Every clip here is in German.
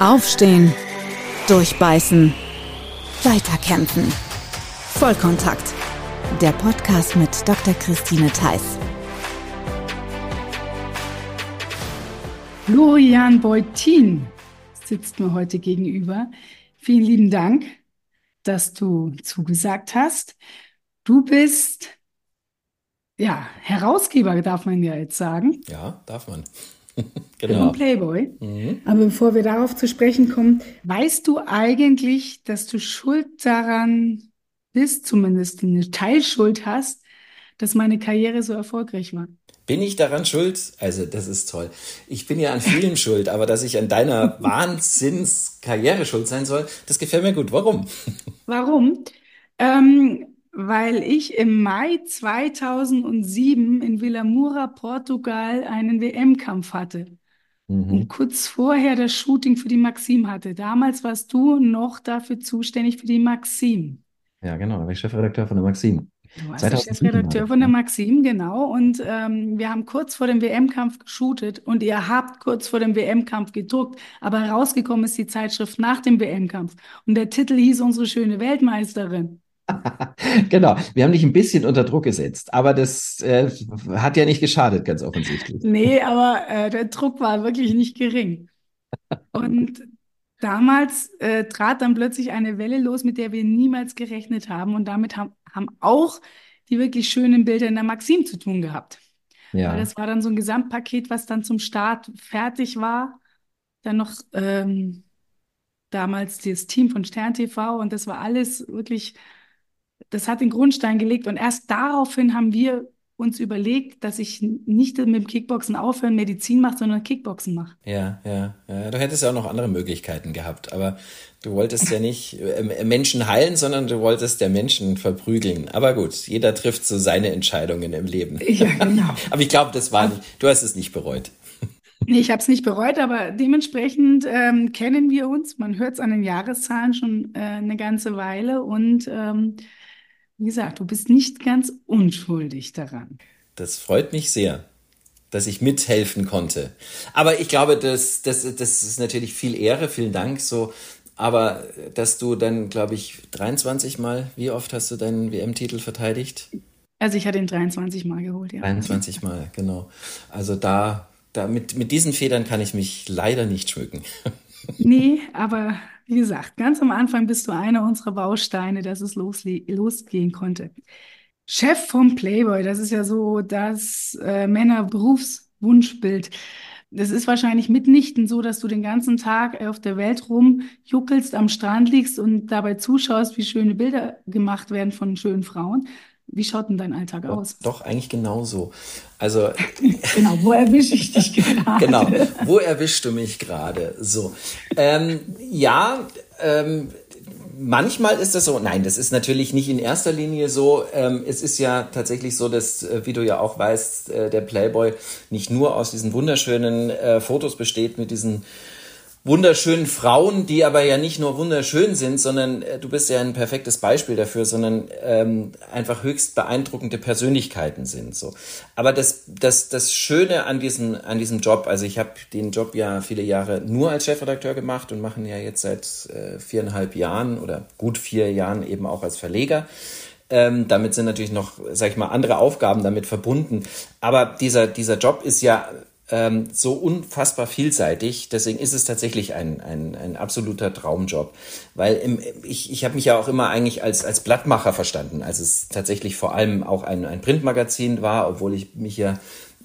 Aufstehen, durchbeißen, weiterkämpfen. Vollkontakt. Der Podcast mit Dr. Christine Theiss. Florian Beutin sitzt mir heute gegenüber. Vielen lieben Dank, dass du zugesagt hast. Du bist ja Herausgeber, darf man ja jetzt sagen. Ja, darf man. genau. Playboy. Mhm. Aber bevor wir darauf zu sprechen kommen, weißt du eigentlich, dass du schuld daran bist, zumindest eine Teilschuld hast, dass meine Karriere so erfolgreich war? Bin ich daran schuld? Also, das ist toll. Ich bin ja an vielen schuld, aber dass ich an deiner Wahnsinnskarriere schuld sein soll, das gefällt mir gut. Warum? Warum? Ähm, weil ich im Mai 2007 in Villamura, Portugal, einen WM-Kampf hatte. Mhm. Und kurz vorher das Shooting für die Maxim hatte. Damals warst du noch dafür zuständig für die Maxim. Ja, genau, da war ich Chefredakteur von der Maxim. Du warst der Chefredakteur von der Maxim, genau. Und ähm, wir haben kurz vor dem WM-Kampf geshootet und ihr habt kurz vor dem WM-Kampf gedruckt. Aber rausgekommen ist die Zeitschrift nach dem WM-Kampf. Und der Titel hieß Unsere schöne Weltmeisterin. genau, wir haben dich ein bisschen unter Druck gesetzt, aber das äh, hat ja nicht geschadet, ganz offensichtlich. Nee, aber äh, der Druck war wirklich nicht gering. Und damals äh, trat dann plötzlich eine Welle los, mit der wir niemals gerechnet haben. Und damit haben, haben auch die wirklich schönen Bilder in der Maxim zu tun gehabt. Ja. Weil das war dann so ein Gesamtpaket, was dann zum Start fertig war. Dann noch ähm, damals das Team von Stern TV und das war alles wirklich das hat den Grundstein gelegt. Und erst daraufhin haben wir uns überlegt, dass ich nicht mit dem Kickboxen aufhören, Medizin mache, sondern Kickboxen mache. Ja, ja, ja. Du hättest ja auch noch andere Möglichkeiten gehabt, aber du wolltest ja nicht äh, Menschen heilen, sondern du wolltest der Menschen verprügeln. Aber gut, jeder trifft so seine Entscheidungen im Leben. Ja, genau. aber ich glaube, das war nicht, du hast es nicht bereut. Nee, ich habe es nicht bereut, aber dementsprechend ähm, kennen wir uns. Man hört es an den Jahreszahlen schon äh, eine ganze Weile und ähm, wie gesagt, du bist nicht ganz unschuldig daran. Das freut mich sehr, dass ich mithelfen konnte. Aber ich glaube, das, das, das ist natürlich viel Ehre, vielen Dank. So, aber dass du dann, glaube ich, 23 Mal, wie oft hast du deinen WM-Titel verteidigt? Also ich hatte ihn 23 Mal geholt, ja. 23 Mal, genau. Also da, da mit, mit diesen Federn kann ich mich leider nicht schmücken. Nee, aber wie gesagt, ganz am Anfang bist du einer unserer Bausteine, dass es losgehen konnte. Chef vom Playboy, das ist ja so das äh, Männerberufswunschbild. Das ist wahrscheinlich mitnichten so, dass du den ganzen Tag auf der Welt rumjuckelst, am Strand liegst und dabei zuschaust, wie schöne Bilder gemacht werden von schönen Frauen, wie schaut denn dein Alltag aus? Doch, eigentlich genauso. Also. genau, wo erwische ich dich gerade? genau, wo erwischst du mich gerade? So. Ähm, ja, ähm, manchmal ist das so, nein, das ist natürlich nicht in erster Linie so. Ähm, es ist ja tatsächlich so, dass, äh, wie du ja auch weißt, äh, der Playboy nicht nur aus diesen wunderschönen äh, Fotos besteht mit diesen wunderschönen Frauen, die aber ja nicht nur wunderschön sind, sondern äh, du bist ja ein perfektes Beispiel dafür, sondern ähm, einfach höchst beeindruckende Persönlichkeiten sind. So, aber das das das Schöne an diesem an diesem Job, also ich habe den Job ja viele Jahre nur als Chefredakteur gemacht und machen ja jetzt seit äh, viereinhalb Jahren oder gut vier Jahren eben auch als Verleger. Ähm, damit sind natürlich noch, sag ich mal, andere Aufgaben damit verbunden. Aber dieser, dieser Job ist ja ähm, so unfassbar vielseitig. Deswegen ist es tatsächlich ein, ein, ein absoluter Traumjob. Weil im, ich, ich habe mich ja auch immer eigentlich als, als Blattmacher verstanden, als es tatsächlich vor allem auch ein, ein Printmagazin war, obwohl ich mich ja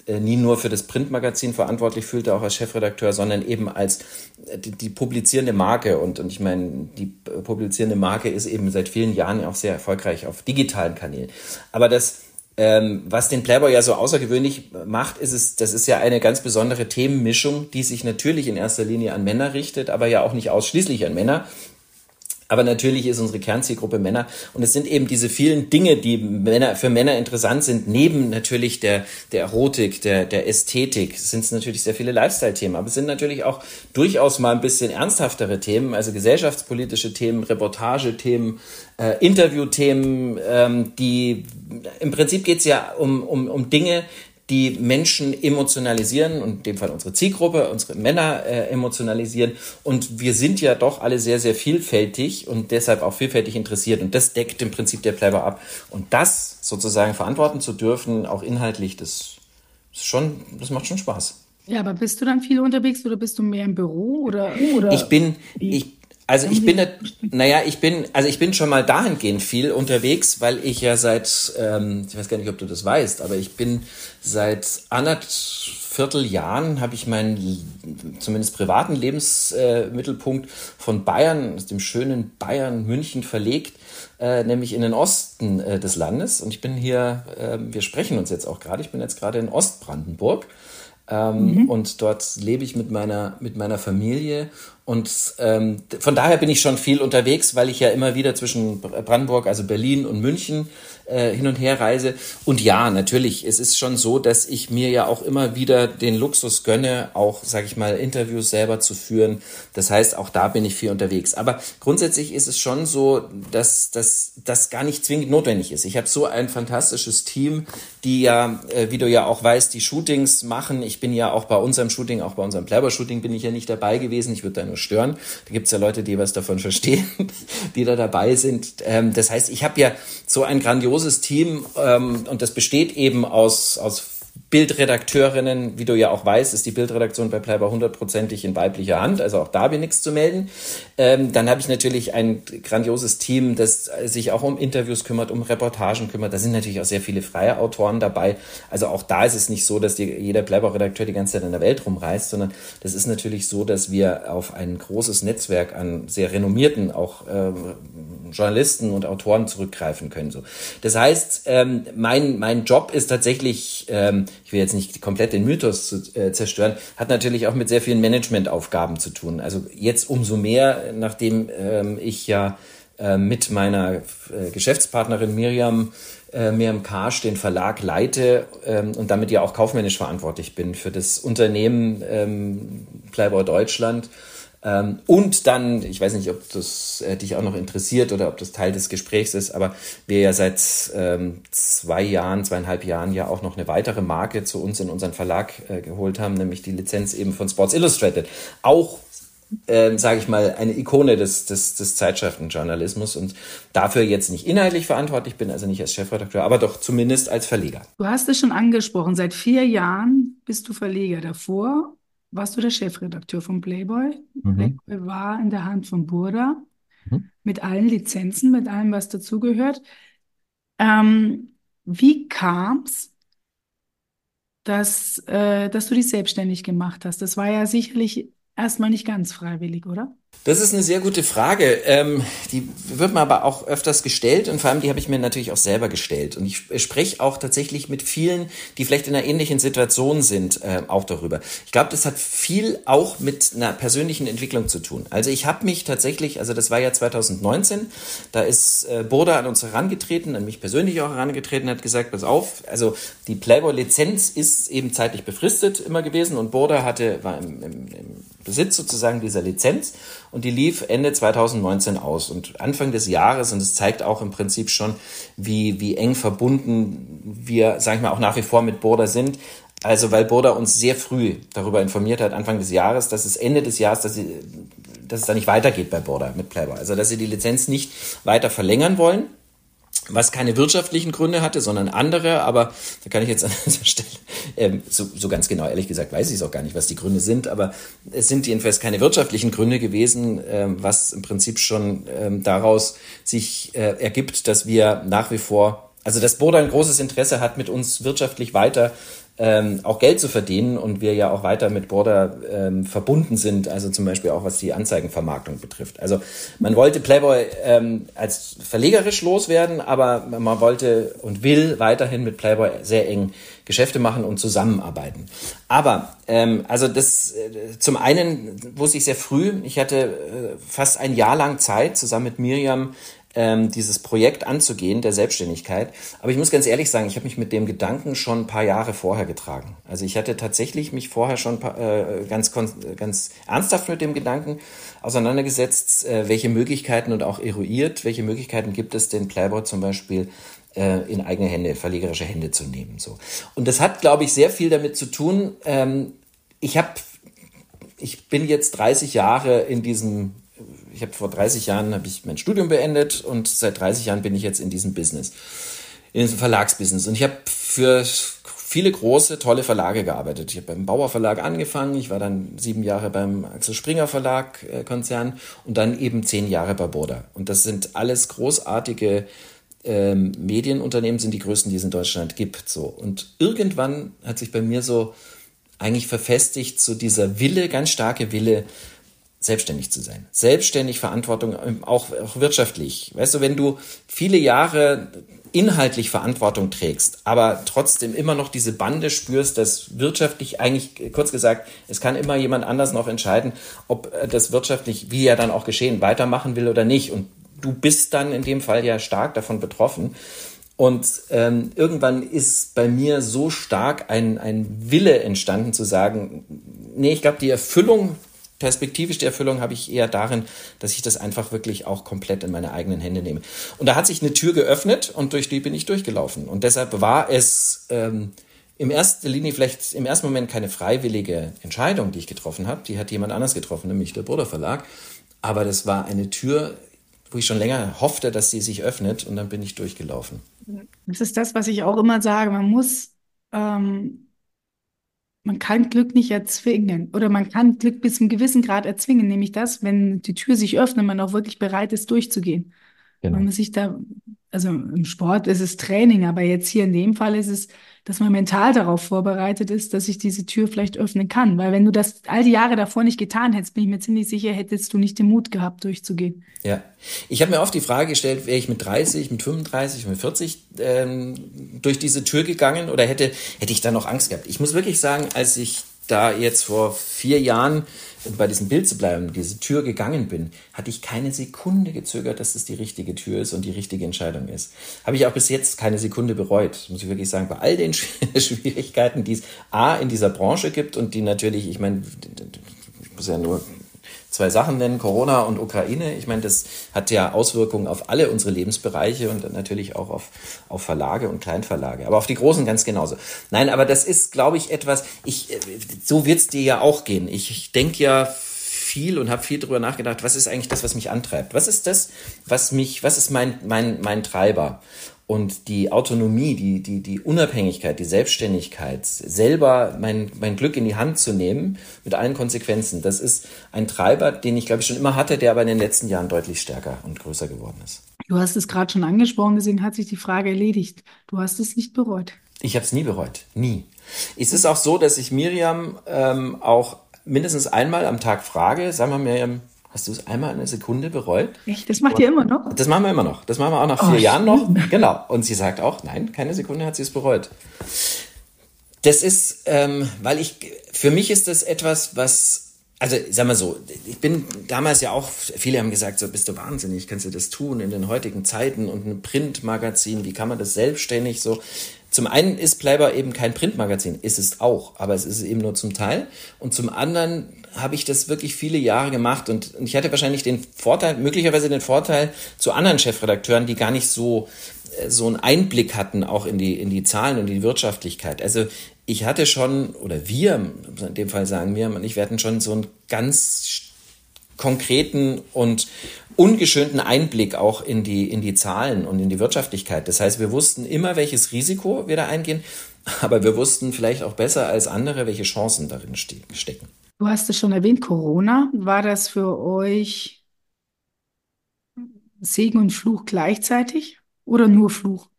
äh, nie nur für das Printmagazin verantwortlich fühlte, auch als Chefredakteur, sondern eben als äh, die, die publizierende Marke. Und, und ich meine, die äh, publizierende Marke ist eben seit vielen Jahren auch sehr erfolgreich auf digitalen Kanälen. Aber das ähm, was den Playboy ja so außergewöhnlich macht, ist es, das ist ja eine ganz besondere Themenmischung, die sich natürlich in erster Linie an Männer richtet, aber ja auch nicht ausschließlich an Männer. Aber natürlich ist unsere Kernzielgruppe Männer. Und es sind eben diese vielen Dinge, die Männer, für Männer interessant sind, neben natürlich der, der Erotik, der, der Ästhetik, sind es natürlich sehr viele Lifestyle-Themen. Aber es sind natürlich auch durchaus mal ein bisschen ernsthaftere Themen, also gesellschaftspolitische Themen, Reportagethemen, äh, Interviewthemen, ähm, die, im Prinzip geht es ja um, um, um Dinge, die Menschen emotionalisieren und in dem Fall unsere Zielgruppe, unsere Männer äh, emotionalisieren. Und wir sind ja doch alle sehr, sehr vielfältig und deshalb auch vielfältig interessiert. Und das deckt im Prinzip der Playboy ab. Und das sozusagen verantworten zu dürfen, auch inhaltlich, das ist schon, das macht schon Spaß. Ja, aber bist du dann viel unterwegs oder bist du mehr im Büro oder? oder ich bin, ich, also ich bin, naja, ich bin, also ich bin schon mal dahingehend viel unterwegs, weil ich ja seit, ähm, ich weiß gar nicht, ob du das weißt, aber ich bin seit anderthalb Vierteljahren habe ich meinen zumindest privaten Lebensmittelpunkt äh, von Bayern, aus dem schönen Bayern München verlegt, äh, nämlich in den Osten äh, des Landes. Und ich bin hier, äh, wir sprechen uns jetzt auch gerade, ich bin jetzt gerade in Ostbrandenburg. Ähm, mhm. Und dort lebe ich mit meiner, mit meiner Familie und ähm, von daher bin ich schon viel unterwegs, weil ich ja immer wieder zwischen Brandenburg, also Berlin und München äh, hin und her reise. Und ja, natürlich, es ist schon so, dass ich mir ja auch immer wieder den Luxus gönne, auch, sage ich mal, Interviews selber zu führen. Das heißt, auch da bin ich viel unterwegs. Aber grundsätzlich ist es schon so, dass das gar nicht zwingend notwendig ist. Ich habe so ein fantastisches Team, die ja, äh, wie du ja auch weißt, die Shootings machen. Ich bin ja auch bei unserem Shooting, auch bei unserem Playboy-Shooting bin ich ja nicht dabei gewesen. Ich würde nur stören. Da gibt es ja Leute, die was davon verstehen, die da dabei sind. Ähm, das heißt, ich habe ja so ein grandioses Team ähm, und das besteht eben aus, aus Bildredakteurinnen, wie du ja auch weißt, ist die Bildredaktion bei Playboy hundertprozentig in weiblicher Hand, also auch da habe ich nichts zu melden. Ähm, dann habe ich natürlich ein grandioses Team, das sich auch um Interviews kümmert, um Reportagen kümmert. Da sind natürlich auch sehr viele freie Autoren dabei. Also auch da ist es nicht so, dass die, jeder Playboy-Redakteur die ganze Zeit in der Welt rumreist, sondern das ist natürlich so, dass wir auf ein großes Netzwerk an sehr renommierten auch äh, Journalisten und Autoren zurückgreifen können. So. Das heißt, ähm, mein, mein Job ist tatsächlich ähm, ich will jetzt nicht komplett den Mythos zu, äh, zerstören, hat natürlich auch mit sehr vielen Managementaufgaben zu tun. Also jetzt umso mehr, nachdem ähm, ich ja äh, mit meiner äh, Geschäftspartnerin Miriam äh, Miriam Karsch den Verlag leite ähm, und damit ja auch kaufmännisch verantwortlich bin für das Unternehmen ähm, Playboy Deutschland ähm, und dann, ich weiß nicht, ob das äh, dich auch noch interessiert oder ob das Teil des Gesprächs ist, aber wir ja seit ähm, zwei Jahren, zweieinhalb Jahren ja auch noch eine weitere Marke zu uns in unseren Verlag äh, geholt haben, nämlich die Lizenz eben von Sports Illustrated. Auch äh, sage ich mal, eine Ikone des, des, des Zeitschriftenjournalismus und dafür jetzt nicht inhaltlich verantwortlich bin, also nicht als Chefredakteur, aber doch zumindest als Verleger. Du hast es schon angesprochen, seit vier Jahren bist du Verleger. Davor warst du der Chefredakteur von Playboy. Mhm. Playboy war in der Hand von Burda mhm. mit allen Lizenzen, mit allem, was dazugehört. Ähm, wie kam es, dass, äh, dass du dich selbstständig gemacht hast? Das war ja sicherlich erstmal nicht ganz freiwillig, oder? Das ist eine sehr gute Frage. Ähm, die wird mir aber auch öfters gestellt und vor allem die habe ich mir natürlich auch selber gestellt. Und ich spreche auch tatsächlich mit vielen, die vielleicht in einer ähnlichen Situation sind, äh, auch darüber. Ich glaube, das hat viel auch mit einer persönlichen Entwicklung zu tun. Also ich habe mich tatsächlich, also das war ja 2019, da ist äh, Boda an uns herangetreten, an mich persönlich auch herangetreten, hat gesagt, pass auf, also die Playboy-Lizenz ist eben zeitlich befristet immer gewesen und Boda hatte, war im, im, im Besitz sozusagen dieser Lizenz und die lief Ende 2019 aus und Anfang des Jahres und es zeigt auch im Prinzip schon, wie, wie eng verbunden wir, sag ich mal, auch nach wie vor mit Border sind. Also weil Border uns sehr früh darüber informiert hat, Anfang des Jahres, dass es Ende des Jahres, dass, sie, dass es da nicht weitergeht bei Border mit Playboy. Also dass sie die Lizenz nicht weiter verlängern wollen was keine wirtschaftlichen Gründe hatte, sondern andere. Aber da kann ich jetzt an dieser Stelle, ähm, so, so ganz genau, ehrlich gesagt, weiß ich es auch gar nicht, was die Gründe sind. Aber es sind jedenfalls keine wirtschaftlichen Gründe gewesen, ähm, was im Prinzip schon ähm, daraus sich äh, ergibt, dass wir nach wie vor, also dass Boda ein großes Interesse hat, mit uns wirtschaftlich weiter ähm, auch Geld zu verdienen und wir ja auch weiter mit Border ähm, verbunden sind, also zum Beispiel auch was die Anzeigenvermarktung betrifft. Also man wollte Playboy ähm, als verlegerisch loswerden, aber man wollte und will weiterhin mit Playboy sehr eng Geschäfte machen und zusammenarbeiten. Aber ähm, also das äh, zum einen wusste ich sehr früh, ich hatte äh, fast ein Jahr lang Zeit zusammen mit Miriam ähm, dieses Projekt anzugehen, der Selbstständigkeit. Aber ich muss ganz ehrlich sagen, ich habe mich mit dem Gedanken schon ein paar Jahre vorher getragen. Also ich hatte tatsächlich mich vorher schon äh, ganz, ganz ernsthaft mit dem Gedanken auseinandergesetzt, äh, welche Möglichkeiten und auch eruiert, welche Möglichkeiten gibt es, den Playboy zum Beispiel äh, in eigene Hände, verlegerische Hände zu nehmen. So. Und das hat, glaube ich, sehr viel damit zu tun. Ähm, ich habe, ich bin jetzt 30 Jahre in diesem, ich habe vor 30 Jahren habe ich mein Studium beendet und seit 30 Jahren bin ich jetzt in diesem Business, in diesem Verlagsbusiness. Und ich habe für viele große, tolle Verlage gearbeitet. Ich habe beim Bauer Verlag angefangen, ich war dann sieben Jahre beim Axel Springer Verlag äh, Konzern und dann eben zehn Jahre bei Boda. Und das sind alles großartige ähm, Medienunternehmen, sind die größten, die es in Deutschland gibt. So. Und irgendwann hat sich bei mir so eigentlich verfestigt, so dieser Wille, ganz starke Wille, selbstständig zu sein. Selbstständig Verantwortung, ähm, auch, auch wirtschaftlich. Weißt du, wenn du viele Jahre inhaltlich Verantwortung trägst, aber trotzdem immer noch diese Bande spürst, dass wirtschaftlich eigentlich, kurz gesagt, es kann immer jemand anders noch entscheiden, ob das wirtschaftlich, wie er dann auch geschehen, weitermachen will oder nicht. Und du bist dann in dem Fall ja stark davon betroffen. Und ähm, irgendwann ist bei mir so stark ein, ein Wille entstanden zu sagen, nee, ich glaube, die Erfüllung perspektivisch die Erfüllung habe ich eher darin, dass ich das einfach wirklich auch komplett in meine eigenen Hände nehme. Und da hat sich eine Tür geöffnet und durch die bin ich durchgelaufen. Und deshalb war es ähm, im ersten Linie vielleicht im ersten Moment keine freiwillige Entscheidung, die ich getroffen habe. Die hat jemand anders getroffen, nämlich der Bruder Verlag. Aber das war eine Tür, wo ich schon länger hoffte, dass sie sich öffnet und dann bin ich durchgelaufen. Das ist das, was ich auch immer sage. Man muss ähm man kann Glück nicht erzwingen oder man kann Glück bis zu einem gewissen Grad erzwingen, nämlich das, wenn die Tür sich öffnet, man auch wirklich bereit ist, durchzugehen. Genau. Wenn man sich da, also im Sport ist es Training, aber jetzt hier in dem Fall ist es dass man mental darauf vorbereitet ist, dass ich diese Tür vielleicht öffnen kann. Weil wenn du das all die Jahre davor nicht getan hättest, bin ich mir ziemlich sicher, hättest du nicht den Mut gehabt, durchzugehen. Ja, ich habe mir oft die Frage gestellt, wäre ich mit 30, mit 35, mit 40 ähm, durch diese Tür gegangen oder hätte, hätte ich da noch Angst gehabt? Ich muss wirklich sagen, als ich da jetzt vor vier Jahren um bei diesem Bild zu bleiben, diese Tür gegangen bin, hatte ich keine Sekunde gezögert, dass es die richtige Tür ist und die richtige Entscheidung ist. Habe ich auch bis jetzt keine Sekunde bereut, muss ich wirklich sagen, bei all den Schwierigkeiten, die es A in dieser Branche gibt und die natürlich, ich meine, ich muss ja nur zwei Sachen nennen, Corona und Ukraine. Ich meine, das hat ja Auswirkungen auf alle unsere Lebensbereiche und natürlich auch auf, auf Verlage und Kleinverlage, aber auf die großen ganz genauso. Nein, aber das ist, glaube ich, etwas, ich, so wird's dir ja auch gehen. Ich, ich denke ja viel und habe viel darüber nachgedacht, was ist eigentlich das, was mich antreibt? Was ist das, was mich, was ist mein, mein, mein Treiber? Und die Autonomie, die, die, die Unabhängigkeit, die Selbstständigkeit, selber mein, mein Glück in die Hand zu nehmen, mit allen Konsequenzen, das ist ein Treiber, den ich, glaube ich, schon immer hatte, der aber in den letzten Jahren deutlich stärker und größer geworden ist. Du hast es gerade schon angesprochen, deswegen hat sich die Frage erledigt. Du hast es nicht bereut. Ich habe es nie bereut. Nie. Es ist auch so, dass ich Miriam ähm, auch mindestens einmal am Tag frage, sag mal Miriam, Hast du es einmal eine Sekunde bereut? Echt? Das macht ihr immer noch? Das machen wir immer noch. Das machen wir auch nach vier oh, Jahren noch. Genau. Und sie sagt auch, nein, keine Sekunde hat sie es bereut. Das ist, ähm, weil ich, für mich ist das etwas, was also sag mal so, ich bin damals ja auch, viele haben gesagt, so bist du wahnsinnig, kannst du das tun in den heutigen Zeiten und ein Printmagazin, wie kann man das selbstständig so? Zum einen ist Playboy eben kein Printmagazin, ist es auch, aber es ist eben nur zum Teil. Und zum anderen habe ich das wirklich viele Jahre gemacht und, ich hatte wahrscheinlich den Vorteil, möglicherweise den Vorteil zu anderen Chefredakteuren, die gar nicht so äh, so einen Einblick hatten auch in die in die Zahlen und die Wirtschaftlichkeit. Also ich hatte schon oder wir in dem Fall sagen wir ich wir hatten schon so einen ganz konkreten und ungeschönten Einblick auch in die, in die Zahlen und in die Wirtschaftlichkeit. Das heißt, wir wussten immer, welches Risiko wir da eingehen, aber wir wussten vielleicht auch besser als andere, welche Chancen darin stecken. Du hast es schon erwähnt, Corona. War das für euch Segen und Fluch gleichzeitig oder nur Fluch?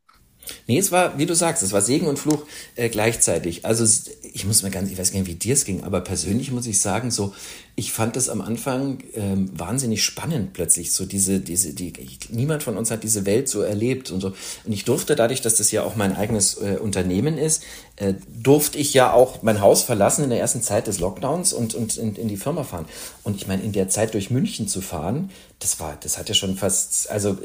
Nee, es war, wie du sagst, es war Segen und Fluch äh, gleichzeitig. Also ich muss mir ganz, ich weiß gar nicht, wie dir es ging, aber persönlich muss ich sagen, so, ich fand das am Anfang ähm, wahnsinnig spannend plötzlich, so diese, diese, die, niemand von uns hat diese Welt so erlebt und so. Und ich durfte dadurch, dass das ja auch mein eigenes äh, Unternehmen ist, äh, durfte ich ja auch mein Haus verlassen in der ersten Zeit des Lockdowns und, und in, in die Firma fahren. Und ich meine, in der Zeit durch München zu fahren, das war, das hat ja schon fast, also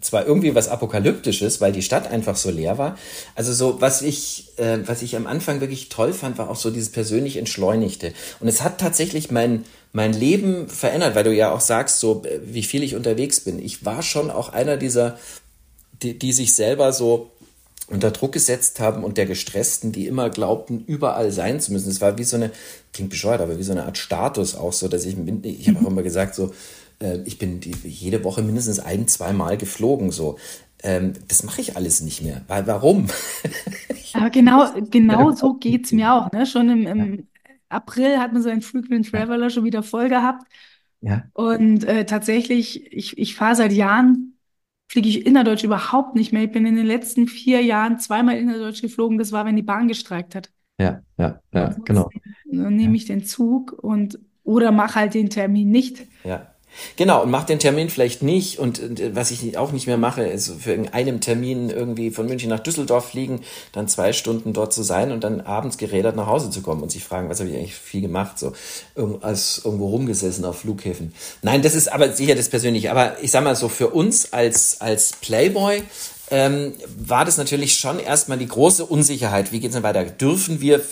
zwar irgendwie was Apokalyptisches, weil die Stadt einfach so leer war. Also so, was ich, äh, was ich am Anfang wirklich toll fand, war auch so dieses persönlich Entschleunigte. Und es hat tatsächlich mein, mein Leben verändert, weil du ja auch sagst, so, äh, wie viel ich unterwegs bin. Ich war schon auch einer dieser die, die sich selber so unter Druck gesetzt haben und der Gestressten, die immer glaubten, überall sein zu müssen. Es war wie so eine, klingt bescheuert, aber wie so eine Art Status auch so, dass ich, ich habe auch immer gesagt, so, äh, ich bin die, jede Woche mindestens ein, zwei Mal geflogen, so. Ähm, das mache ich alles nicht mehr. Weil, warum? aber genau, genau so geht's mir auch. Ne? Schon im, im April hat man so einen Frequent Traveler schon wieder voll gehabt. Ja. Und äh, tatsächlich, ich, ich fahre seit Jahren fliege ich innerdeutsch überhaupt nicht mehr. Ich bin in den letzten vier Jahren zweimal innerdeutsch geflogen. Das war, wenn die Bahn gestreikt hat. Ja, ja, ja, genau. Dann nehme ich den Zug und oder mache halt den Termin nicht. Ja. Genau, und mach den Termin vielleicht nicht. Und äh, was ich auch nicht mehr mache, ist für einen Termin irgendwie von München nach Düsseldorf fliegen, dann zwei Stunden dort zu sein und dann abends gerädert nach Hause zu kommen und sich fragen, was habe ich eigentlich viel gemacht, so als irgendwo rumgesessen auf Flughäfen. Nein, das ist aber sicher das Persönliche. Aber ich sag mal so, für uns als, als Playboy ähm, war das natürlich schon erstmal die große Unsicherheit. Wie geht es denn weiter? Dürfen wir,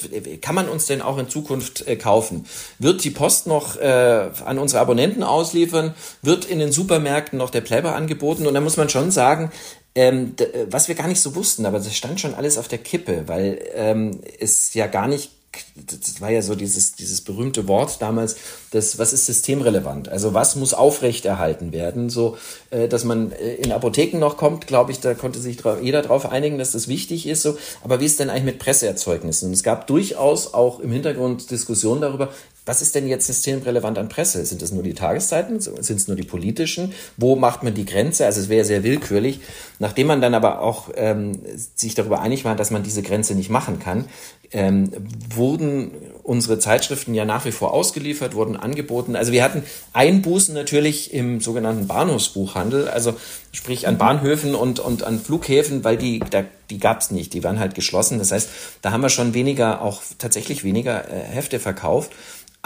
kann man uns denn auch in Zukunft äh, kaufen? Wird die Post noch äh, an unsere Abonnenten ausliefern? Wird in den Supermärkten noch der Playboy angeboten? Und da muss man schon sagen, ähm, was wir gar nicht so wussten, aber das stand schon alles auf der Kippe, weil ähm, es ja gar nicht das war ja so dieses, dieses berühmte Wort damals, das, was ist systemrelevant? Also was muss aufrechterhalten werden? So, äh, dass man äh, in Apotheken noch kommt, glaube ich, da konnte sich jeder darauf einigen, dass das wichtig ist. So, aber wie ist denn eigentlich mit Presseerzeugnissen? Und es gab durchaus auch im Hintergrund Diskussionen darüber, was ist denn jetzt systemrelevant an Presse? Sind es nur die Tageszeiten? Sind es nur die politischen? Wo macht man die Grenze? Also es wäre sehr willkürlich. Nachdem man dann aber auch ähm, sich darüber einig war, dass man diese Grenze nicht machen kann, ähm, wurden unsere Zeitschriften ja nach wie vor ausgeliefert, wurden angeboten. Also wir hatten Einbußen natürlich im sogenannten Bahnhofsbuchhandel, also sprich an Bahnhöfen und, und an Flughäfen, weil die, da, die gab es nicht, die waren halt geschlossen. Das heißt, da haben wir schon weniger, auch tatsächlich weniger äh, Hefte verkauft.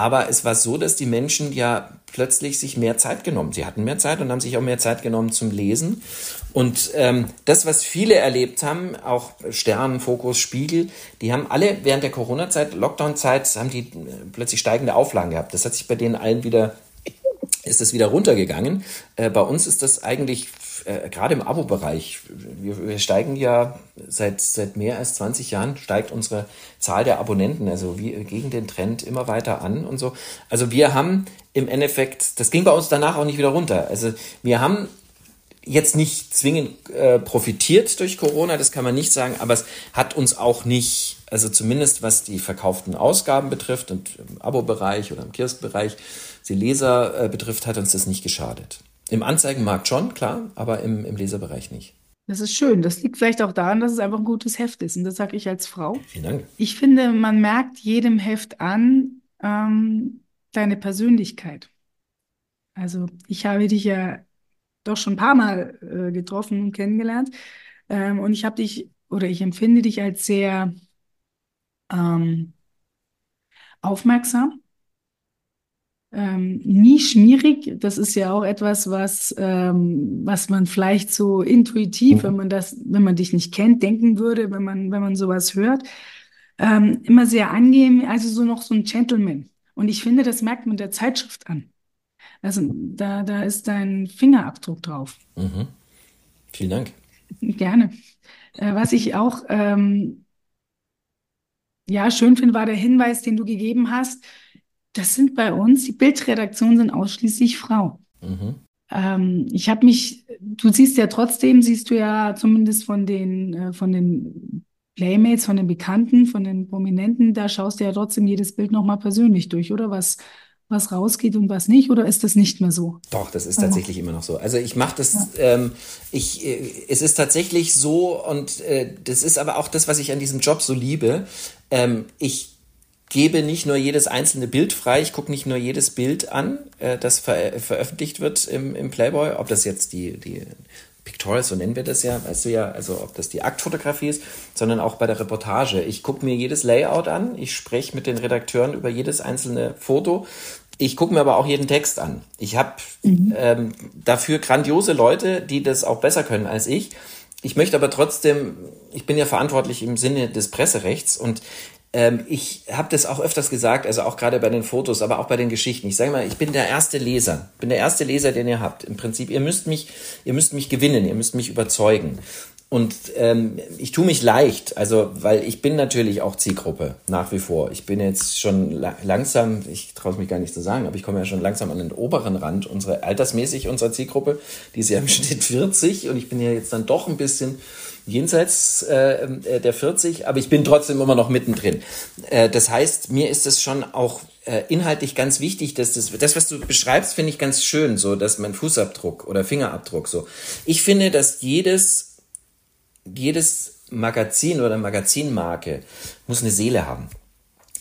Aber es war so, dass die Menschen ja plötzlich sich mehr Zeit genommen. Sie hatten mehr Zeit und haben sich auch mehr Zeit genommen zum Lesen. Und ähm, das, was viele erlebt haben, auch Stern, Fokus, Spiegel, die haben alle während der Corona-Zeit, Lockdown-Zeit, haben die äh, plötzlich steigende Auflagen gehabt. Das hat sich bei denen allen wieder, ist das wieder runtergegangen. Äh, bei uns ist das eigentlich äh, gerade im Abo-Bereich, wir, wir, steigen ja seit, seit mehr als 20 Jahren, steigt unsere Zahl der Abonnenten, also wie, gegen den Trend immer weiter an und so. Also wir haben im Endeffekt, das ging bei uns danach auch nicht wieder runter. Also wir haben jetzt nicht zwingend äh, profitiert durch Corona, das kann man nicht sagen, aber es hat uns auch nicht, also zumindest was die verkauften Ausgaben betrifft und im Abo-Bereich oder im Kiosk-Bereich, die Leser äh, betrifft, hat uns das nicht geschadet. Im Anzeigenmarkt schon, klar, aber im, im Leserbereich nicht. Das ist schön. Das liegt vielleicht auch daran, dass es einfach ein gutes Heft ist. Und das sage ich als Frau. Vielen Dank. Ich finde, man merkt jedem Heft an ähm, deine Persönlichkeit. Also ich habe dich ja doch schon ein paar Mal äh, getroffen und kennengelernt. Ähm, und ich habe dich oder ich empfinde dich als sehr ähm, aufmerksam ähm, nie schmierig. Das ist ja auch etwas, was, ähm, was man vielleicht so intuitiv, mhm. wenn man das, wenn man dich nicht kennt, denken würde, wenn man, wenn man sowas hört. Ähm, immer sehr angenehm, also so noch so ein Gentleman. Und ich finde, das merkt man der Zeitschrift an. Also da, da ist dein Fingerabdruck drauf. Mhm. Vielen Dank. Gerne. Äh, was ich auch ähm, ja schön finde, war der Hinweis, den du gegeben hast das sind bei uns, die Bildredaktionen sind ausschließlich Frau. Mhm. Ähm, ich habe mich, du siehst ja trotzdem, siehst du ja zumindest von den, äh, von den Playmates, von den Bekannten, von den Prominenten, da schaust du ja trotzdem jedes Bild nochmal persönlich durch, oder? Was, was rausgeht und was nicht, oder ist das nicht mehr so? Doch, das ist tatsächlich oh. immer noch so. Also ich mache das, ja. ähm, ich, äh, es ist tatsächlich so und äh, das ist aber auch das, was ich an diesem Job so liebe. Ähm, ich gebe nicht nur jedes einzelne Bild frei, ich gucke nicht nur jedes Bild an, äh, das ver veröffentlicht wird im, im Playboy, ob das jetzt die, die Pictorial, so nennen wir das ja, weißt du ja, also ob das die Aktfotografie ist, sondern auch bei der Reportage. Ich gucke mir jedes Layout an, ich spreche mit den Redakteuren über jedes einzelne Foto. Ich gucke mir aber auch jeden Text an. Ich habe mhm. ähm, dafür grandiose Leute, die das auch besser können als ich. Ich möchte aber trotzdem, ich bin ja verantwortlich im Sinne des Presserechts und ähm, ich habe das auch öfters gesagt, also auch gerade bei den Fotos, aber auch bei den Geschichten. Ich sage mal, ich bin der erste Leser, bin der erste Leser, den ihr habt. Im Prinzip, ihr müsst mich, ihr müsst mich gewinnen, ihr müsst mich überzeugen. Und ähm, ich tue mich leicht, also weil ich bin natürlich auch Zielgruppe nach wie vor. Ich bin jetzt schon la langsam, ich traue es mich gar nicht zu sagen, aber ich komme ja schon langsam an den oberen Rand unserer altersmäßig unserer Zielgruppe. Die ist ja im Schnitt 40 und ich bin ja jetzt dann doch ein bisschen jenseits äh, äh der 40, aber ich bin trotzdem immer noch mittendrin. Äh, das heißt, mir ist es schon auch äh, inhaltlich ganz wichtig, dass das, das was du beschreibst, finde ich ganz schön, so, dass mein Fußabdruck oder Fingerabdruck so. Ich finde, dass jedes jedes Magazin oder Magazinmarke muss eine Seele haben.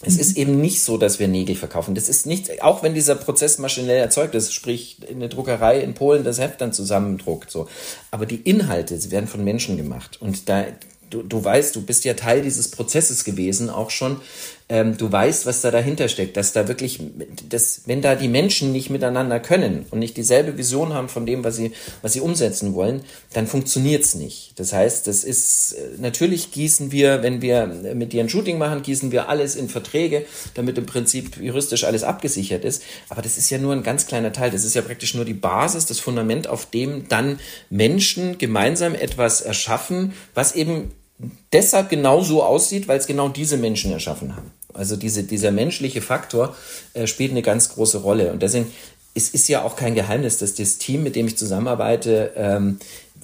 Es ist eben nicht so, dass wir Nägel verkaufen. Das ist nicht, auch wenn dieser Prozess maschinell erzeugt ist, sprich eine Druckerei in Polen das Heft dann zusammendruckt, so. Aber die Inhalte, sie werden von Menschen gemacht. Und da, du, du weißt, du bist ja Teil dieses Prozesses gewesen, auch schon. Ähm, du weißt, was da dahinter steckt, dass da wirklich, dass, wenn da die Menschen nicht miteinander können und nicht dieselbe Vision haben von dem, was sie, was sie umsetzen wollen, dann funktioniert's nicht. Das heißt, das ist, äh, natürlich gießen wir, wenn wir mit dir ein Shooting machen, gießen wir alles in Verträge, damit im Prinzip juristisch alles abgesichert ist. Aber das ist ja nur ein ganz kleiner Teil. Das ist ja praktisch nur die Basis, das Fundament, auf dem dann Menschen gemeinsam etwas erschaffen, was eben deshalb genau so aussieht, weil es genau diese Menschen erschaffen haben. Also diese, dieser menschliche Faktor äh, spielt eine ganz große Rolle. Und deswegen, es ist ja auch kein Geheimnis, dass das Team, mit dem ich zusammenarbeite, ähm,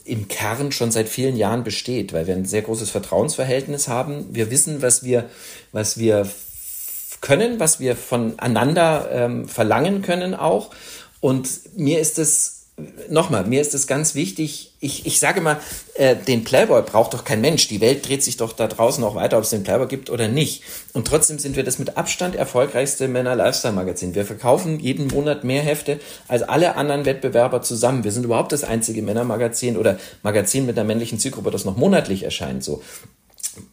im Kern schon seit vielen Jahren besteht, weil wir ein sehr großes Vertrauensverhältnis haben. Wir wissen, was wir, was wir können, was wir voneinander ähm, verlangen können auch. Und mir ist es nochmal, mir ist es ganz wichtig, ich, ich sage mal, äh, den Playboy braucht doch kein Mensch. Die Welt dreht sich doch da draußen noch weiter, ob es den Playboy gibt oder nicht. Und trotzdem sind wir das mit Abstand erfolgreichste Männer-Lifestyle-Magazin. Wir verkaufen jeden Monat mehr Hefte als alle anderen Wettbewerber zusammen. Wir sind überhaupt das einzige Männermagazin oder Magazin mit einer männlichen Zielgruppe, das noch monatlich erscheint. So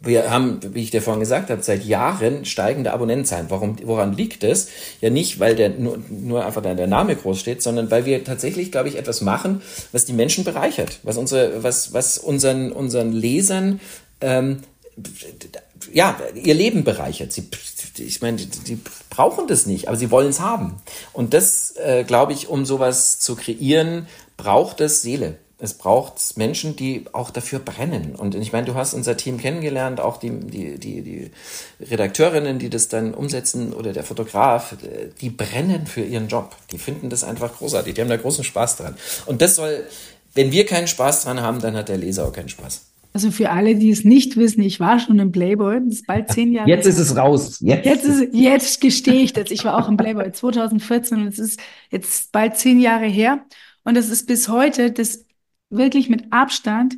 wir haben, wie ich dir vorhin gesagt habe, seit Jahren steigende Abonnentenzahlen. Warum, woran liegt es? Ja nicht, weil der nur, nur einfach der Name groß steht, sondern weil wir tatsächlich, glaube ich, etwas machen, was die Menschen bereichert, was unsere, was, was unseren, unseren Lesern ähm, ja, ihr Leben bereichert. Sie, ich meine, die, die brauchen das nicht, aber sie wollen es haben. Und das, äh, glaube ich, um sowas zu kreieren, braucht es Seele es braucht Menschen, die auch dafür brennen. Und ich meine, du hast unser Team kennengelernt, auch die, die, die, die Redakteurinnen, die das dann umsetzen oder der Fotograf, die brennen für ihren Job. Die finden das einfach großartig. Die haben da großen Spaß dran. Und das soll, wenn wir keinen Spaß dran haben, dann hat der Leser auch keinen Spaß. Also für alle, die es nicht wissen, ich war schon im Playboy. Das ist bald zehn Jahre. Jetzt ist es raus. Jetzt, jetzt, ist, jetzt gestehe ich das. Ich war auch im Playboy 2014 und es ist jetzt bald zehn Jahre her. Und es ist bis heute das wirklich mit Abstand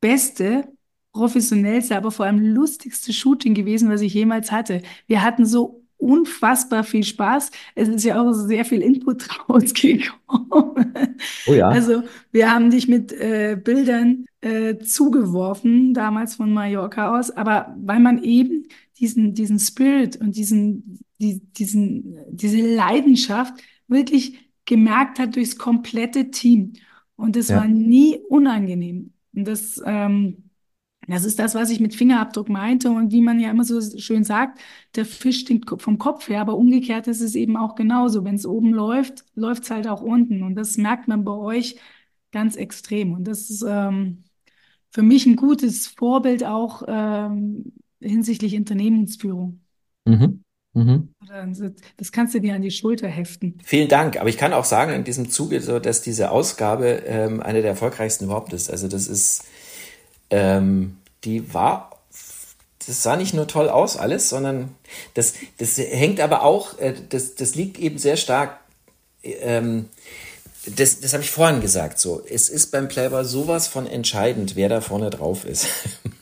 beste, professionellste, aber vor allem lustigste Shooting gewesen, was ich jemals hatte. Wir hatten so unfassbar viel Spaß. Es ist ja auch sehr viel Input rausgekommen. Oh ja. Also wir haben dich mit äh, Bildern äh, zugeworfen, damals von Mallorca aus, aber weil man eben diesen, diesen Spirit und diesen, die, diesen, diese Leidenschaft wirklich gemerkt hat durchs komplette Team. Und es ja. war nie unangenehm. Und das, ähm, das ist das, was ich mit Fingerabdruck meinte und wie man ja immer so schön sagt, der Fisch stinkt vom Kopf her, aber umgekehrt ist es eben auch genauso. Wenn es oben läuft, läuft es halt auch unten. Und das merkt man bei euch ganz extrem. Und das ist ähm, für mich ein gutes Vorbild auch ähm, hinsichtlich Unternehmensführung. Mhm. Mhm. Das kannst du dir an die Schulter heften. Vielen Dank. Aber ich kann auch sagen in diesem Zuge, so, dass diese Ausgabe ähm, eine der erfolgreichsten überhaupt ist. Also das ist, ähm, die war, das sah nicht nur toll aus alles, sondern das, das hängt aber auch, äh, das, das liegt eben sehr stark. Ähm, das, das habe ich vorhin gesagt. So, es ist beim Playboy sowas von entscheidend, wer da vorne drauf ist,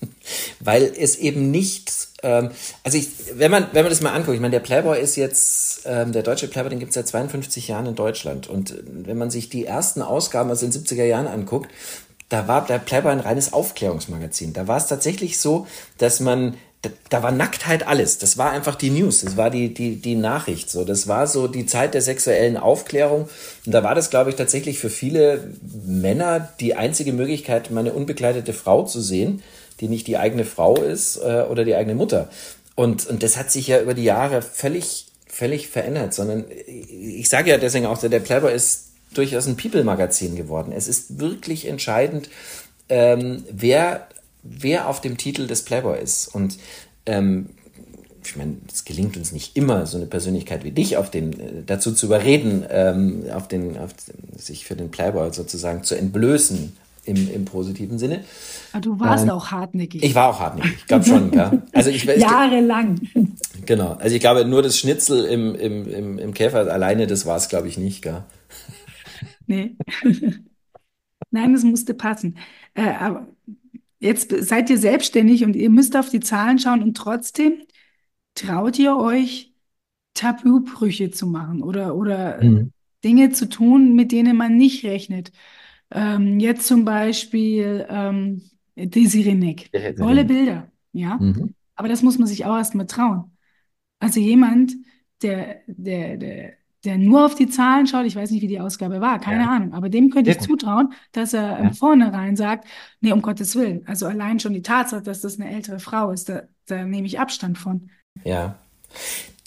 weil es eben nicht ähm, also ich, wenn man, wenn man das mal anguckt, ich meine, der Playboy ist jetzt, ähm, der deutsche Playboy, den gibt es seit 52 Jahren in Deutschland. Und wenn man sich die ersten Ausgaben aus den 70er Jahren anguckt, da war der Playboy ein reines Aufklärungsmagazin. Da war es tatsächlich so, dass man da, da war Nacktheit alles. Das war einfach die News. Das war die, die, die Nachricht. So, das war so die Zeit der sexuellen Aufklärung. Und da war das, glaube ich, tatsächlich für viele Männer die einzige Möglichkeit, meine unbekleidete Frau zu sehen die nicht die eigene Frau ist äh, oder die eigene Mutter. Und, und das hat sich ja über die Jahre völlig, völlig verändert, sondern ich sage ja deswegen auch, der Playboy ist durchaus ein People-Magazin geworden. Es ist wirklich entscheidend, ähm, wer, wer auf dem Titel des Playboy ist. Und ähm, ich meine, es gelingt uns nicht immer, so eine Persönlichkeit wie dich auf den, äh, dazu zu überreden, ähm, auf den, auf, sich für den Playboy sozusagen zu entblößen im, im positiven Sinne. Aber du warst ähm, auch hartnäckig. Ich war auch hartnäckig, ich glaube schon. ja. also ich, Jahrelang. Genau. Also ich glaube, nur das Schnitzel im, im, im, im Käfer alleine, das war es, glaube ich, nicht. Gell? Nee. Nein, es musste passen. Äh, aber jetzt seid ihr selbstständig und ihr müsst auf die Zahlen schauen und trotzdem traut ihr euch, Tabubrüche zu machen oder, oder mhm. Dinge zu tun, mit denen man nicht rechnet. Ähm, jetzt zum Beispiel ähm, Desiree Nick. Tolle Bilder, ja. Mhm. Aber das muss man sich auch erstmal trauen. Also jemand, der, der, der, der nur auf die Zahlen schaut, ich weiß nicht, wie die Ausgabe war, keine ja. Ahnung, aber dem könnte ich zutrauen, dass er ja. vornherein sagt, nee, um Gottes Willen. Also allein schon die Tatsache, dass das eine ältere Frau ist, da, da nehme ich Abstand von. Ja.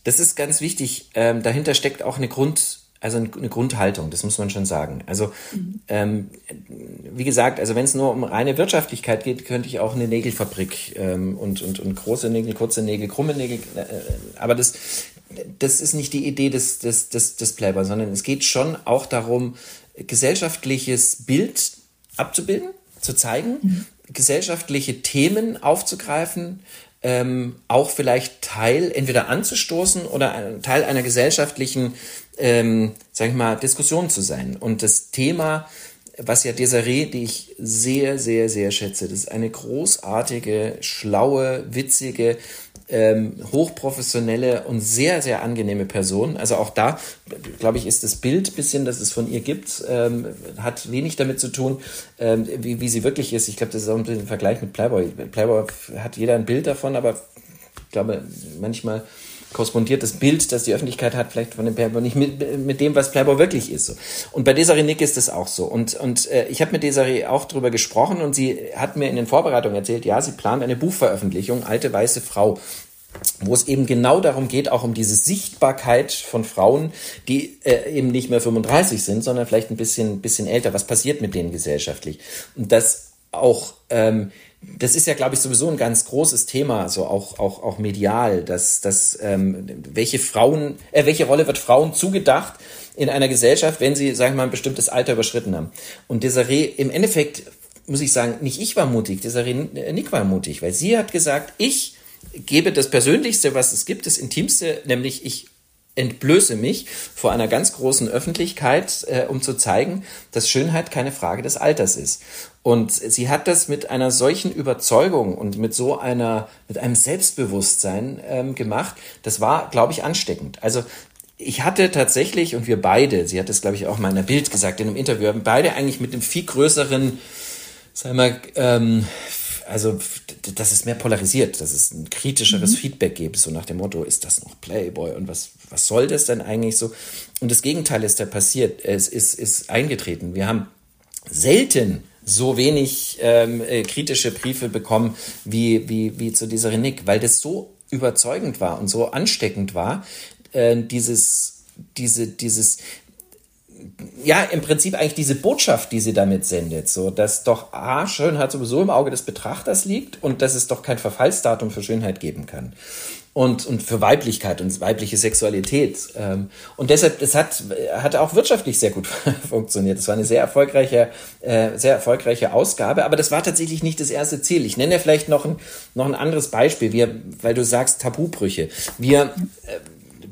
Das ist ganz wichtig. Ähm, dahinter steckt auch eine Grund, also eine Grundhaltung, das muss man schon sagen. Also mhm. ähm, wie gesagt, also wenn es nur um reine Wirtschaftlichkeit geht, könnte ich auch eine Nägelfabrik ähm, und, und, und große Nägel, kurze Nägel, krumme Nägel, äh, aber das, das ist nicht die Idee des, des, des, des Playboy, sondern es geht schon auch darum, gesellschaftliches Bild abzubilden, zu zeigen, mhm. gesellschaftliche Themen aufzugreifen, ähm, auch vielleicht Teil entweder anzustoßen oder ein Teil einer gesellschaftlichen, ähm, sag ich mal, Diskussion zu sein. Und das Thema, was ja Desiree, die ich sehr, sehr, sehr schätze, das ist eine großartige, schlaue, witzige, ähm, hochprofessionelle und sehr, sehr angenehme Person. Also auch da, glaube ich, ist das Bild bisschen, das es von ihr gibt, ähm, hat wenig damit zu tun, ähm, wie, wie sie wirklich ist. Ich glaube, das ist auch ein bisschen ein Vergleich mit Playboy. Playboy hat jeder ein Bild davon, aber ich glaube, manchmal korrespondiert das Bild, das die Öffentlichkeit hat, vielleicht von dem Playboy nicht mit, mit dem, was Playboy wirklich ist. So. Und bei Desiree Nick ist das auch so. Und, und äh, ich habe mit Desiree auch drüber gesprochen und sie hat mir in den Vorbereitungen erzählt, ja, sie plant eine Buchveröffentlichung, Alte Weiße Frau wo es eben genau darum geht, auch um diese Sichtbarkeit von Frauen, die äh, eben nicht mehr 35 sind, sondern vielleicht ein bisschen, bisschen älter. Was passiert mit denen gesellschaftlich? Und das auch ähm, das ist ja, glaube ich, sowieso ein ganz großes Thema, so auch, auch, auch medial, dass, dass ähm, welche Frauen, äh, welche Rolle wird Frauen zugedacht in einer Gesellschaft, wenn sie, sagen wir mal, ein bestimmtes Alter überschritten haben. Und Desiree, im Endeffekt muss ich sagen, nicht ich war mutig, Desiree Nick war mutig, weil sie hat gesagt, ich gebe das Persönlichste, was es gibt, das Intimste, nämlich ich entblöße mich vor einer ganz großen Öffentlichkeit, äh, um zu zeigen, dass Schönheit keine Frage des Alters ist. Und sie hat das mit einer solchen Überzeugung und mit so einer, mit einem Selbstbewusstsein ähm, gemacht. Das war, glaube ich, ansteckend. Also ich hatte tatsächlich, und wir beide, sie hat es, glaube ich, auch mal in der Bild gesagt, in einem Interview, haben beide eigentlich mit einem viel größeren, sagen wir, ähm, also dass es mehr polarisiert, dass es ein kritischeres mhm. Feedback gibt, so nach dem Motto, ist das noch Playboy und was, was soll das denn eigentlich so? Und das Gegenteil ist da passiert, es ist, ist eingetreten. Wir haben selten so wenig ähm, äh, kritische Briefe bekommen wie, wie, wie zu dieser Renick, weil das so überzeugend war und so ansteckend war, äh, dieses, diese, dieses, ja, im Prinzip eigentlich diese Botschaft, die sie damit sendet, so, dass doch A, Schönheit sowieso im Auge des Betrachters liegt und dass es doch kein Verfallsdatum für Schönheit geben kann. Und, und für Weiblichkeit und weibliche Sexualität. Ähm, und deshalb, das hat, hat auch wirtschaftlich sehr gut funktioniert. Das war eine sehr erfolgreiche, äh, sehr erfolgreiche Ausgabe, aber das war tatsächlich nicht das erste Ziel. Ich nenne vielleicht noch ein, noch ein anderes Beispiel, wir, weil du sagst Tabubrüche. Wir, äh,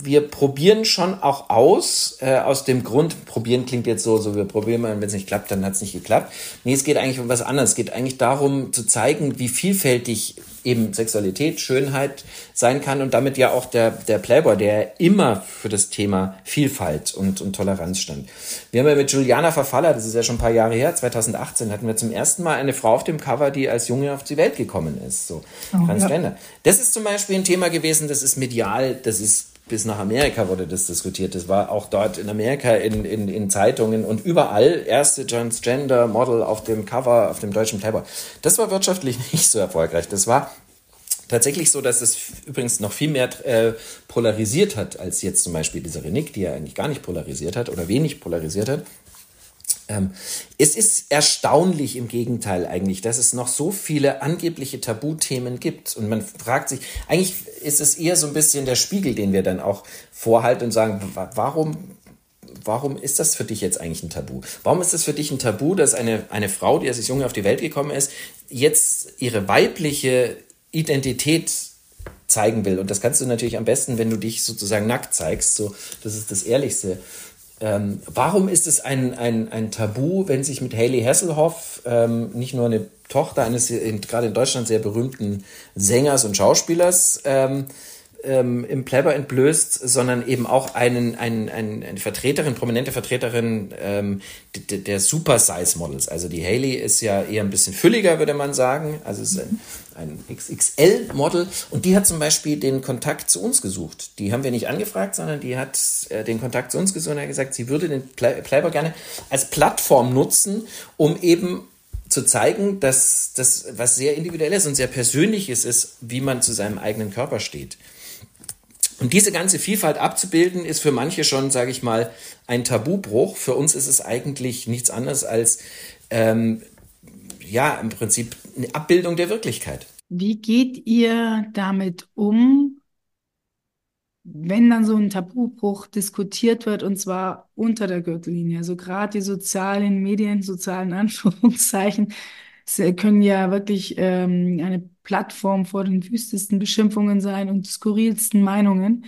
wir probieren schon auch aus, äh, aus dem Grund, probieren klingt jetzt so, so wir probieren mal, wenn es nicht klappt, dann hat es nicht geklappt. Nee, es geht eigentlich um was anderes. Es geht eigentlich darum zu zeigen, wie vielfältig eben Sexualität, Schönheit sein kann und damit ja auch der, der Playboy, der immer für das Thema Vielfalt und, und Toleranz stand. Wir haben ja mit Juliana Verfaller, das ist ja schon ein paar Jahre her, 2018 hatten wir zum ersten Mal eine Frau auf dem Cover, die als Junge auf die Welt gekommen ist, so oh, Transgender. Ja. Das ist zum Beispiel ein Thema gewesen, das ist medial, das ist bis nach Amerika wurde das diskutiert. Das war auch dort in Amerika in, in, in Zeitungen und überall erste Transgender Model auf dem Cover, auf dem deutschen Playboy. Das war wirtschaftlich nicht so erfolgreich. Das war tatsächlich so, dass es übrigens noch viel mehr äh, polarisiert hat, als jetzt zum Beispiel diese Renick, die ja eigentlich gar nicht polarisiert hat oder wenig polarisiert hat. Ähm, es ist erstaunlich im Gegenteil eigentlich, dass es noch so viele angebliche Tabuthemen gibt. Und man fragt sich, eigentlich ist es eher so ein bisschen der Spiegel, den wir dann auch vorhalten und sagen, warum warum ist das für dich jetzt eigentlich ein Tabu? Warum ist das für dich ein Tabu, dass eine, eine Frau, die als junge auf die Welt gekommen ist, jetzt ihre weibliche Identität zeigen will? Und das kannst du natürlich am besten, wenn du dich sozusagen nackt zeigst. So, das ist das Ehrlichste. Ähm, warum ist es ein, ein, ein Tabu, wenn sich mit Haley Hasselhoff ähm, nicht nur eine Tochter eines in, gerade in Deutschland sehr berühmten Sängers und Schauspielers ähm, ähm, im Pleber entblößt, sondern eben auch einen, einen, einen, eine Vertreterin, prominente Vertreterin ähm, der, der Super Size Models. Also die Haley ist ja eher ein bisschen fülliger, würde man sagen. Also es ist ein, ein XXL-Model und die hat zum Beispiel den Kontakt zu uns gesucht. Die haben wir nicht angefragt, sondern die hat äh, den Kontakt zu uns gesucht und hat gesagt, sie würde den Playboy gerne als Plattform nutzen, um eben zu zeigen, dass das was sehr individuelles und sehr persönliches ist, wie man zu seinem eigenen Körper steht. Und diese ganze Vielfalt abzubilden, ist für manche schon, sage ich mal, ein Tabubruch. Für uns ist es eigentlich nichts anderes als ähm, ja im Prinzip eine Abbildung der Wirklichkeit. Wie geht ihr damit um, wenn dann so ein Tabubruch diskutiert wird und zwar unter der Gürtellinie? Also gerade die sozialen Medien, sozialen Anführungszeichen, können ja wirklich ähm, eine Plattform vor den wüstesten Beschimpfungen sein und skurrilsten Meinungen.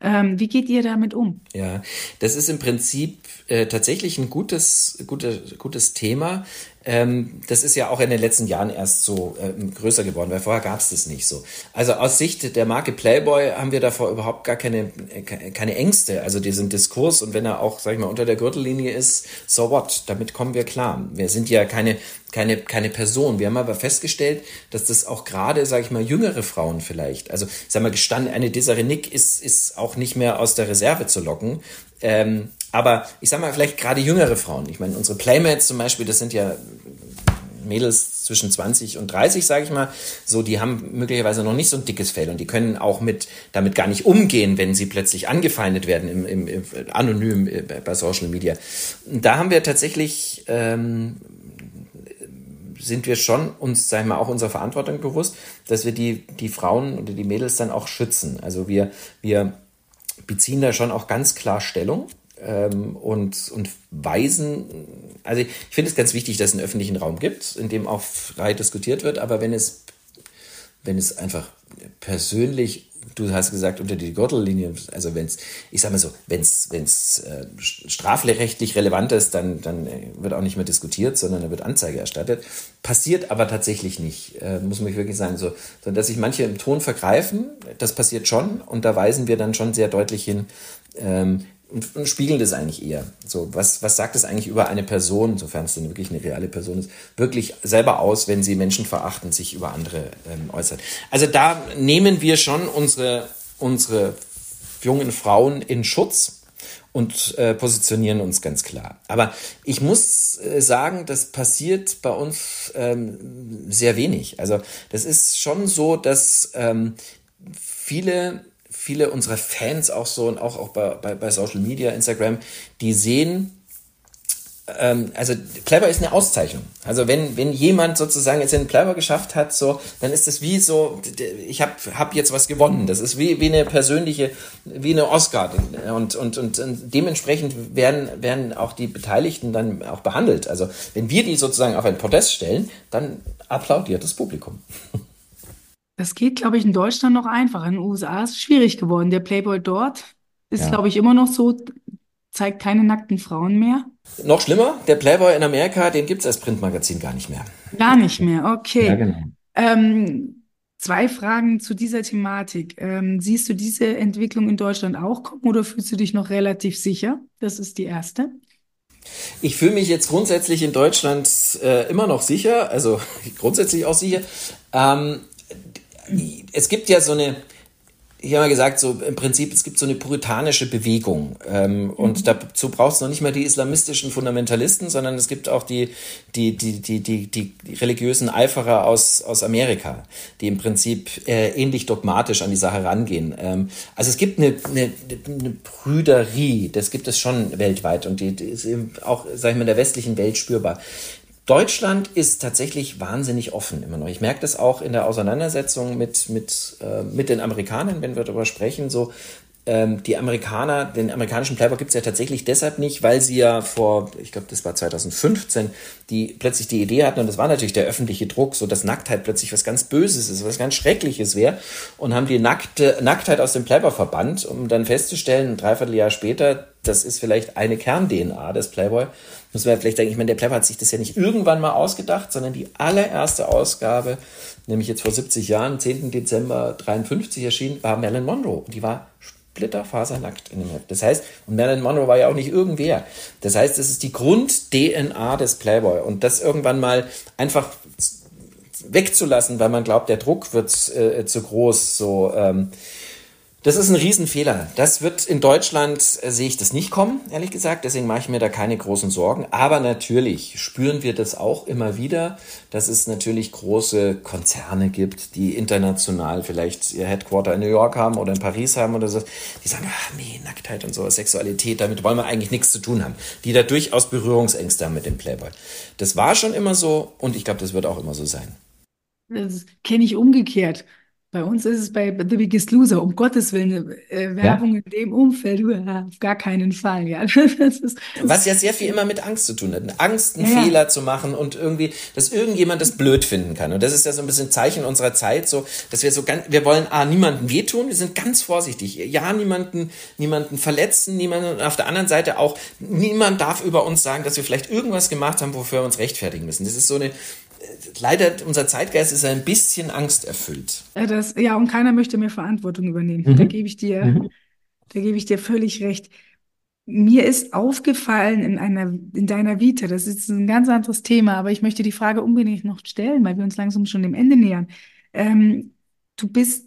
Ähm, wie geht ihr damit um? Ja, das ist im Prinzip äh, tatsächlich ein gutes, gute, gutes Thema. Ähm, das ist ja auch in den letzten Jahren erst so äh, größer geworden, weil vorher gab es das nicht so. Also aus Sicht der Marke Playboy haben wir davor überhaupt gar keine, äh, keine Ängste. Also diesen Diskurs und wenn er auch, sag ich mal, unter der Gürtellinie ist, so what, damit kommen wir klar. Wir sind ja keine, keine, keine Person. Wir haben aber festgestellt, dass das auch gerade, sage ich mal, jüngere Frauen vielleicht, also sag mal gestanden, eine Desiree ist, ist auch nicht mehr aus der Reserve zu locken. Ähm, aber ich sag mal, vielleicht gerade jüngere Frauen. Ich meine, unsere Playmates zum Beispiel, das sind ja Mädels zwischen 20 und 30, sage ich mal, so die haben möglicherweise noch nicht so ein dickes Fell und die können auch mit damit gar nicht umgehen, wenn sie plötzlich angefeindet werden im, im, im anonym äh, bei Social Media. Da haben wir tatsächlich ähm, sind wir schon uns, sag ich mal, auch unserer Verantwortung bewusst, dass wir die die Frauen oder die Mädels dann auch schützen. Also wir wir beziehen da schon auch ganz klar Stellung ähm, und, und weisen, also ich, finde es ganz wichtig, dass es einen öffentlichen Raum gibt, in dem auch frei diskutiert wird, aber wenn es, wenn es einfach persönlich du hast gesagt, unter die Gürtellinie, also wenn es, ich sag mal so, wenn es äh, strafrechtlich relevant ist, dann, dann äh, wird auch nicht mehr diskutiert, sondern da wird Anzeige erstattet. Passiert aber tatsächlich nicht, äh, muss man wirklich sagen, so, sondern dass sich manche im Ton vergreifen, das passiert schon. Und da weisen wir dann schon sehr deutlich hin, ähm, spiegelt es eigentlich eher. So, was, was sagt es eigentlich über eine Person, sofern es denn wirklich eine reale Person ist, wirklich selber aus, wenn sie Menschen verachten, sich über andere ähm, äußert. Also da nehmen wir schon unsere, unsere jungen Frauen in Schutz und äh, positionieren uns ganz klar. Aber ich muss äh, sagen, das passiert bei uns ähm, sehr wenig. Also das ist schon so, dass ähm, viele viele unserer Fans auch so und auch, auch bei, bei, bei Social Media, Instagram, die sehen, ähm, also Clever ist eine Auszeichnung. Also wenn, wenn jemand sozusagen jetzt den Clever geschafft hat, so, dann ist das wie so, ich habe hab jetzt was gewonnen. Das ist wie, wie eine persönliche, wie eine Oscar. Und, und, und, und dementsprechend werden, werden auch die Beteiligten dann auch behandelt. Also wenn wir die sozusagen auf ein Podest stellen, dann applaudiert das Publikum. Das geht, glaube ich, in Deutschland noch einfacher. In den USA ist es schwierig geworden. Der Playboy dort ist, ja. glaube ich, immer noch so, zeigt keine nackten Frauen mehr. Noch schlimmer, der Playboy in Amerika, den gibt es als Printmagazin gar nicht mehr. Gar nicht mehr, okay. Ja, genau. Ähm, zwei Fragen zu dieser Thematik. Ähm, siehst du diese Entwicklung in Deutschland auch kommen oder fühlst du dich noch relativ sicher? Das ist die erste. Ich fühle mich jetzt grundsätzlich in Deutschland äh, immer noch sicher, also grundsätzlich auch sicher. Ähm, es gibt ja so eine, ich habe mal gesagt, so im Prinzip, es gibt so eine puritanische Bewegung. Ähm, mhm. Und dazu braucht es noch nicht mal die islamistischen Fundamentalisten, sondern es gibt auch die, die, die, die, die, die religiösen Eiferer aus, aus Amerika, die im Prinzip äh, ähnlich dogmatisch an die Sache rangehen. Ähm, also es gibt eine, eine, eine Brüderie, das gibt es schon weltweit und die, die ist eben auch, sag ich mal, in der westlichen Welt spürbar. Deutschland ist tatsächlich wahnsinnig offen immer noch. Ich merke das auch in der Auseinandersetzung mit, mit, äh, mit den Amerikanern, wenn wir darüber sprechen. So, ähm, die Amerikaner, den amerikanischen Playboy gibt es ja tatsächlich deshalb nicht, weil sie ja vor, ich glaube, das war 2015, die plötzlich die Idee hatten, und das war natürlich der öffentliche Druck, so dass Nacktheit plötzlich was ganz Böses ist, was ganz Schreckliches wäre, und haben die Nackte, Nacktheit aus dem Playboy verbannt, um dann festzustellen, ein Dreivierteljahr später, das ist vielleicht eine Kern-DNA des Playboy muss man vielleicht sagen, ich meine, der Plapper hat sich das ja nicht irgendwann mal ausgedacht, sondern die allererste Ausgabe, nämlich jetzt vor 70 Jahren, 10. Dezember 53 erschienen, war Marilyn Monroe. Und die war splitterfasernackt in dem Heft. Das heißt, und Marilyn Monroe war ja auch nicht irgendwer. Das heißt, es ist die Grund-DNA des Playboy. Und das irgendwann mal einfach wegzulassen, weil man glaubt, der Druck wird äh, zu groß, so, ähm, das ist ein Riesenfehler. Das wird in Deutschland, äh, sehe ich das nicht kommen, ehrlich gesagt. Deswegen mache ich mir da keine großen Sorgen. Aber natürlich spüren wir das auch immer wieder, dass es natürlich große Konzerne gibt, die international vielleicht ihr Headquarter in New York haben oder in Paris haben oder so. Die sagen, ach nee, Nacktheit und so, Sexualität, damit wollen wir eigentlich nichts zu tun haben. Die da durchaus Berührungsängste haben mit dem Playboy. Das war schon immer so und ich glaube, das wird auch immer so sein. Das kenne ich umgekehrt. Bei uns ist es bei The Biggest Loser, um Gottes Willen, äh, Werbung ja. in dem Umfeld, ja, auf gar keinen Fall. Ja. Ist, Was ja sehr viel immer mit Angst zu tun hat. Angst, einen ja. Fehler zu machen und irgendwie, dass irgendjemand das blöd finden kann. Und das ist ja so ein bisschen Zeichen unserer Zeit, so, dass wir so ganz, wir wollen A, niemanden wehtun, wir sind ganz vorsichtig. Ja, niemanden, niemanden verletzen, niemanden, und auf der anderen Seite auch, niemand darf über uns sagen, dass wir vielleicht irgendwas gemacht haben, wofür wir uns rechtfertigen müssen. Das ist so eine, leider, unser Zeitgeist ist ein bisschen angsterfüllt. Ja, das, ja, und keiner möchte mehr Verantwortung übernehmen. Mhm. Da gebe ich dir, mhm. da gebe ich dir völlig recht. Mir ist aufgefallen in einer, in deiner Vita, das ist ein ganz anderes Thema, aber ich möchte die Frage unbedingt noch stellen, weil wir uns langsam schon dem Ende nähern. Ähm, du bist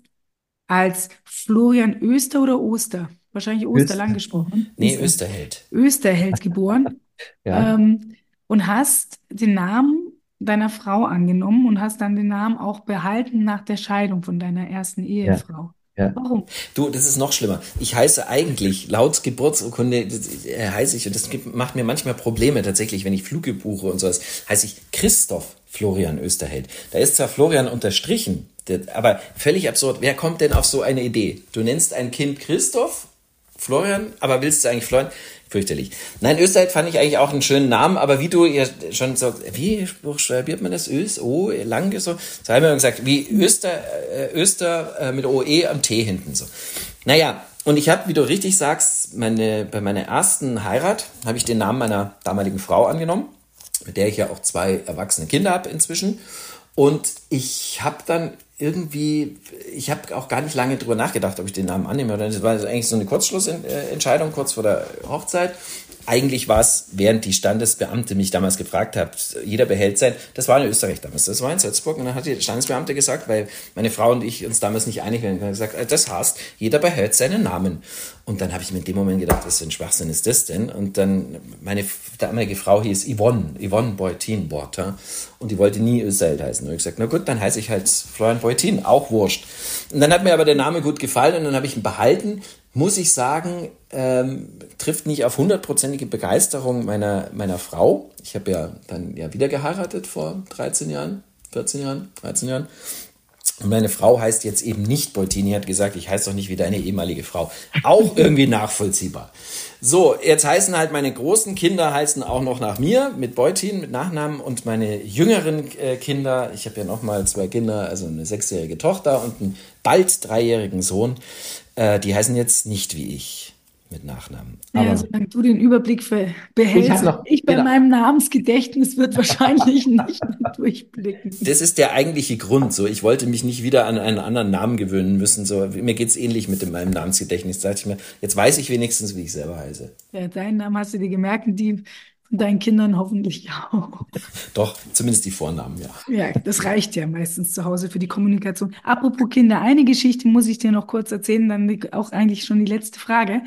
als Florian Öster oder Oster? Wahrscheinlich Oster, lang gesprochen. Nee, Österheld. Österheld geboren. ja. Ähm, und hast den Namen deiner Frau angenommen und hast dann den Namen auch behalten nach der Scheidung von deiner ersten Ehefrau. Ja. Ja. Warum? Du, das ist noch schlimmer. Ich heiße eigentlich, laut Geburtsurkunde äh, heiße ich, und das macht mir manchmal Probleme tatsächlich, wenn ich Flüge buche und sowas, heiße ich Christoph Florian Österheld. Da ist zwar Florian unterstrichen, aber völlig absurd. Wer kommt denn auf so eine Idee? Du nennst ein Kind Christoph, Florian, aber willst du eigentlich Florian? fürchterlich. Nein, Österreich fand ich eigentlich auch einen schönen Namen, aber wie du ja schon so, wie buchstabiert man das? Ös, O, lang so. So haben wir gesagt, wie Öster, äh, Öster äh, mit OE am T hinten so. Naja, und ich habe, wie du richtig sagst, meine, bei meiner ersten Heirat habe ich den Namen meiner damaligen Frau angenommen, mit der ich ja auch zwei erwachsene Kinder habe inzwischen. Und ich habe dann irgendwie, ich habe auch gar nicht lange drüber nachgedacht, ob ich den Namen annehme. Das war eigentlich so eine Kurzschlussentscheidung kurz vor der Hochzeit eigentlich war es, während die Standesbeamte mich damals gefragt hat, jeder behält sein, das war in Österreich damals, das war in Salzburg und dann hat die Standesbeamte gesagt, weil meine Frau und ich uns damals nicht einig waren, gesagt, äh, das heißt, jeder behält seinen Namen. Und dann habe ich mir in dem Moment gedacht, was für ein Schwachsinn ist das denn? Und dann, meine damalige Frau hieß Yvonne, Yvonne Beutin Borta und die wollte nie Österreich heißen. Und ich gesagt, na gut, dann heiße ich halt Florian Beutin, auch wurscht. Und dann hat mir aber der Name gut gefallen und dann habe ich ihn behalten muss ich sagen, ähm, trifft nicht auf hundertprozentige Begeisterung meiner, meiner Frau. Ich habe ja dann ja wieder geheiratet vor 13 Jahren, 14 Jahren, 13 Jahren. Und meine Frau heißt jetzt eben nicht Beutini, hat gesagt, ich heiße doch nicht wie deine ehemalige Frau. Auch irgendwie nachvollziehbar. So, jetzt heißen halt meine großen Kinder heißen auch noch nach mir mit Beutin, mit Nachnamen und meine jüngeren äh, Kinder, ich habe ja noch mal zwei Kinder, also eine sechsjährige Tochter und einen bald dreijährigen Sohn, äh, die heißen jetzt nicht wie ich mit Nachnamen. Aber ja, solange du den Überblick behältst, ich, noch, ich bei genau. meinem Namensgedächtnis wird wahrscheinlich nicht mehr durchblicken. Das ist der eigentliche Grund. So, ich wollte mich nicht wieder an einen anderen Namen gewöhnen müssen. So, mir geht's ähnlich mit dem, meinem Namensgedächtnis. Da dachte ich mir, jetzt weiß ich wenigstens, wie ich selber heiße. Ja, deinen Namen hast du dir gemerkt. Die deinen Kindern hoffentlich auch. Doch, zumindest die Vornamen, ja. Ja, das reicht ja meistens zu Hause für die Kommunikation. Apropos Kinder, eine Geschichte muss ich dir noch kurz erzählen, dann auch eigentlich schon die letzte Frage.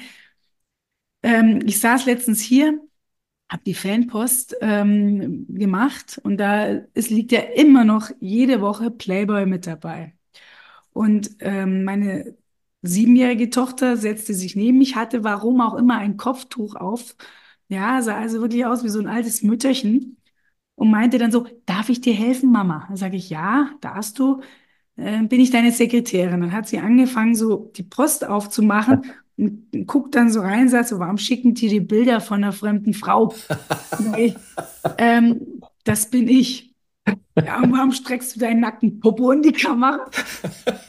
Ähm, ich saß letztens hier, habe die Fanpost ähm, gemacht und da es liegt ja immer noch jede Woche Playboy mit dabei. Und ähm, meine siebenjährige Tochter setzte sich neben mich, hatte warum auch immer ein Kopftuch auf ja, sah also wirklich aus wie so ein altes Mütterchen und meinte dann so, darf ich dir helfen, Mama? Dann sage ich, ja, darfst du. Äh, bin ich deine Sekretärin? Dann hat sie angefangen, so die Post aufzumachen und guckt dann so rein, sagt so, warum schicken die die Bilder von einer fremden Frau? ich, ähm, das bin ich. Ja, und warum streckst du deinen nackten Popo in die Kamera?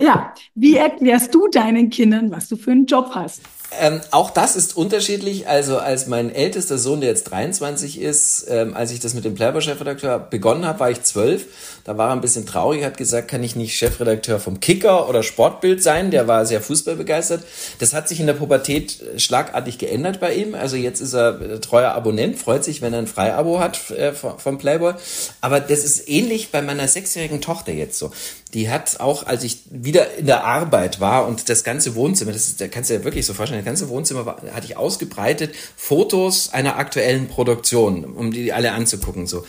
Ja, wie erklärst du deinen Kindern, was du für einen Job hast? Ähm, auch das ist unterschiedlich. Also als mein ältester Sohn, der jetzt 23 ist, ähm, als ich das mit dem Playboy-Chefredakteur begonnen habe, war ich zwölf. Da war er ein bisschen traurig, hat gesagt, kann ich nicht Chefredakteur vom Kicker oder Sportbild sein? Der war sehr fußballbegeistert. Das hat sich in der Pubertät schlagartig geändert bei ihm. Also jetzt ist er treuer Abonnent, freut sich, wenn er ein Freiabo hat äh, vom Playboy. Aber das ist ähnlich bei meiner sechsjährigen Tochter jetzt so. Die hat auch, als ich wieder in der Arbeit war und das ganze Wohnzimmer, das ist, da kannst du dir wirklich so vorstellen, das ganze Wohnzimmer war, hatte ich ausgebreitet, Fotos einer aktuellen Produktion, um die alle anzugucken, so.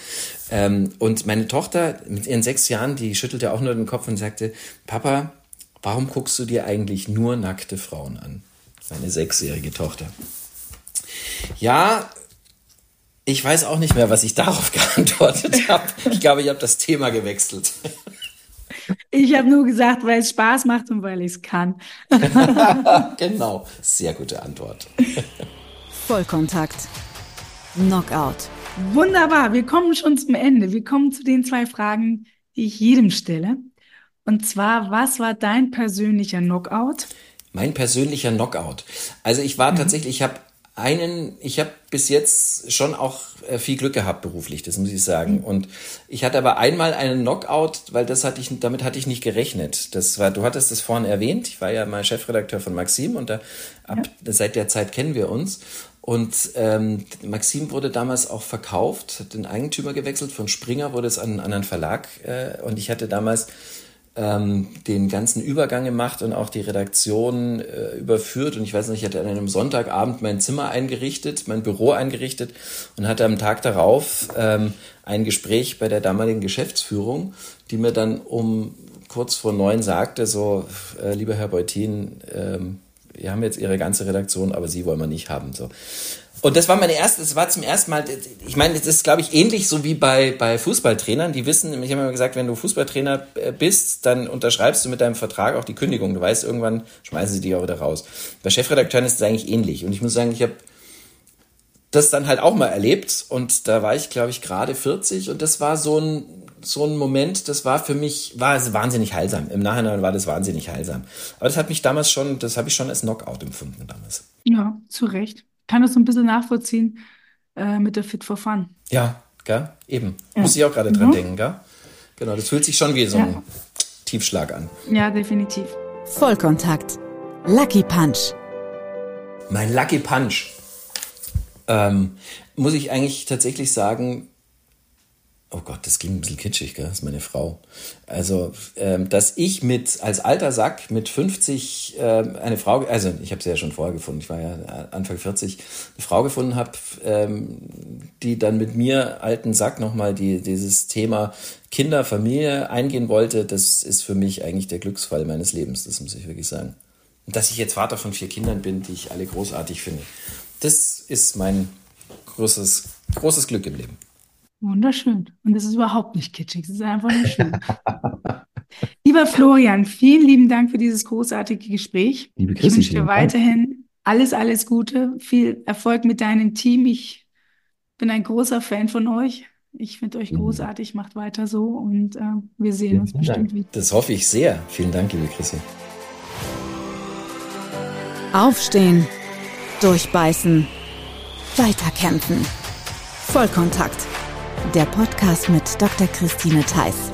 Ähm, und meine Tochter mit ihren sechs Jahren, die schüttelte auch nur den Kopf und sagte, Papa, warum guckst du dir eigentlich nur nackte Frauen an? Meine sechsjährige Tochter. Ja, ich weiß auch nicht mehr, was ich darauf geantwortet habe. Ich glaube, ich habe das Thema gewechselt. Ich habe nur gesagt, weil es Spaß macht und weil ich es kann. genau, sehr gute Antwort. Vollkontakt. Knockout. Wunderbar, wir kommen schon zum Ende. Wir kommen zu den zwei Fragen, die ich jedem stelle. Und zwar, was war dein persönlicher Knockout? Mein persönlicher Knockout. Also ich war mhm. tatsächlich, ich habe einen, ich habe bis jetzt schon auch äh, viel Glück gehabt beruflich, das muss ich sagen. Mhm. Und ich hatte aber einmal einen Knockout, weil das hatte ich, damit hatte ich nicht gerechnet. Das war, du hattest das vorhin erwähnt. Ich war ja mal Chefredakteur von Maxim und da, ab, ja. seit der Zeit kennen wir uns. Und ähm, Maxim wurde damals auch verkauft, hat den Eigentümer gewechselt. Von Springer wurde es an einen anderen Verlag. Äh, und ich hatte damals ähm, den ganzen Übergang gemacht und auch die Redaktion äh, überführt. Und ich weiß nicht, ich hatte an einem Sonntagabend mein Zimmer eingerichtet, mein Büro eingerichtet und hatte am Tag darauf ähm, ein Gespräch bei der damaligen Geschäftsführung, die mir dann um kurz vor neun sagte, so, äh, lieber Herr Beutin, ähm, wir haben jetzt Ihre ganze Redaktion, aber Sie wollen wir nicht haben. So. Und das war meine erste, das war zum ersten Mal, ich meine, das ist, glaube ich, ähnlich so wie bei, bei Fußballtrainern. Die wissen, ich habe immer gesagt, wenn du Fußballtrainer äh, bist, dann unterschreibst du mit deinem Vertrag auch die Kündigung. Du weißt, irgendwann schmeißen sie dich auch wieder raus. Bei Chefredakteuren ist es eigentlich ähnlich. Und ich muss sagen, ich habe das dann halt auch mal erlebt. Und da war ich, glaube ich, gerade 40. Und das war so ein, so ein Moment, das war für mich, war es wahnsinnig heilsam. Im Nachhinein war das wahnsinnig heilsam. Aber das hat mich damals schon, das habe ich schon als Knockout empfunden damals. Ja, zu Recht kann das so ein bisschen nachvollziehen äh, mit der Fit for Fun. Ja, gell? eben. Ja. Muss ich auch gerade dran mhm. denken, gell? Genau, das fühlt sich schon wie so ein ja. Tiefschlag an. Ja, definitiv. Vollkontakt. Lucky Punch. Mein Lucky Punch. Ähm, muss ich eigentlich tatsächlich sagen, Oh Gott, das ging ein bisschen kitschig, gell? das ist meine Frau. Also, ähm, dass ich mit als alter Sack mit 50 ähm, eine Frau, also ich habe sie ja schon vorher gefunden, ich war ja Anfang 40, eine Frau gefunden habe, ähm, die dann mit mir alten Sack nochmal die, dieses Thema Kinder, Familie eingehen wollte, das ist für mich eigentlich der Glücksfall meines Lebens, das muss ich wirklich sagen. Und dass ich jetzt Vater von vier Kindern bin, die ich alle großartig finde, das ist mein großes, großes Glück im Leben. Wunderschön. Und es ist überhaupt nicht kitschig, es ist einfach nur schön. Lieber Florian, vielen lieben Dank für dieses großartige Gespräch. Liebe Christi, ich wünsche dir weiterhin alles, alles Gute, viel Erfolg mit deinem Team. Ich bin ein großer Fan von euch. Ich finde euch großartig, macht weiter so und äh, wir sehen vielen uns bestimmt Dank. wieder. Das hoffe ich sehr. Vielen Dank, liebe Chrissy. Aufstehen, durchbeißen, weiterkämpfen. Vollkontakt der Podcast mit Dr. Christine Theiss.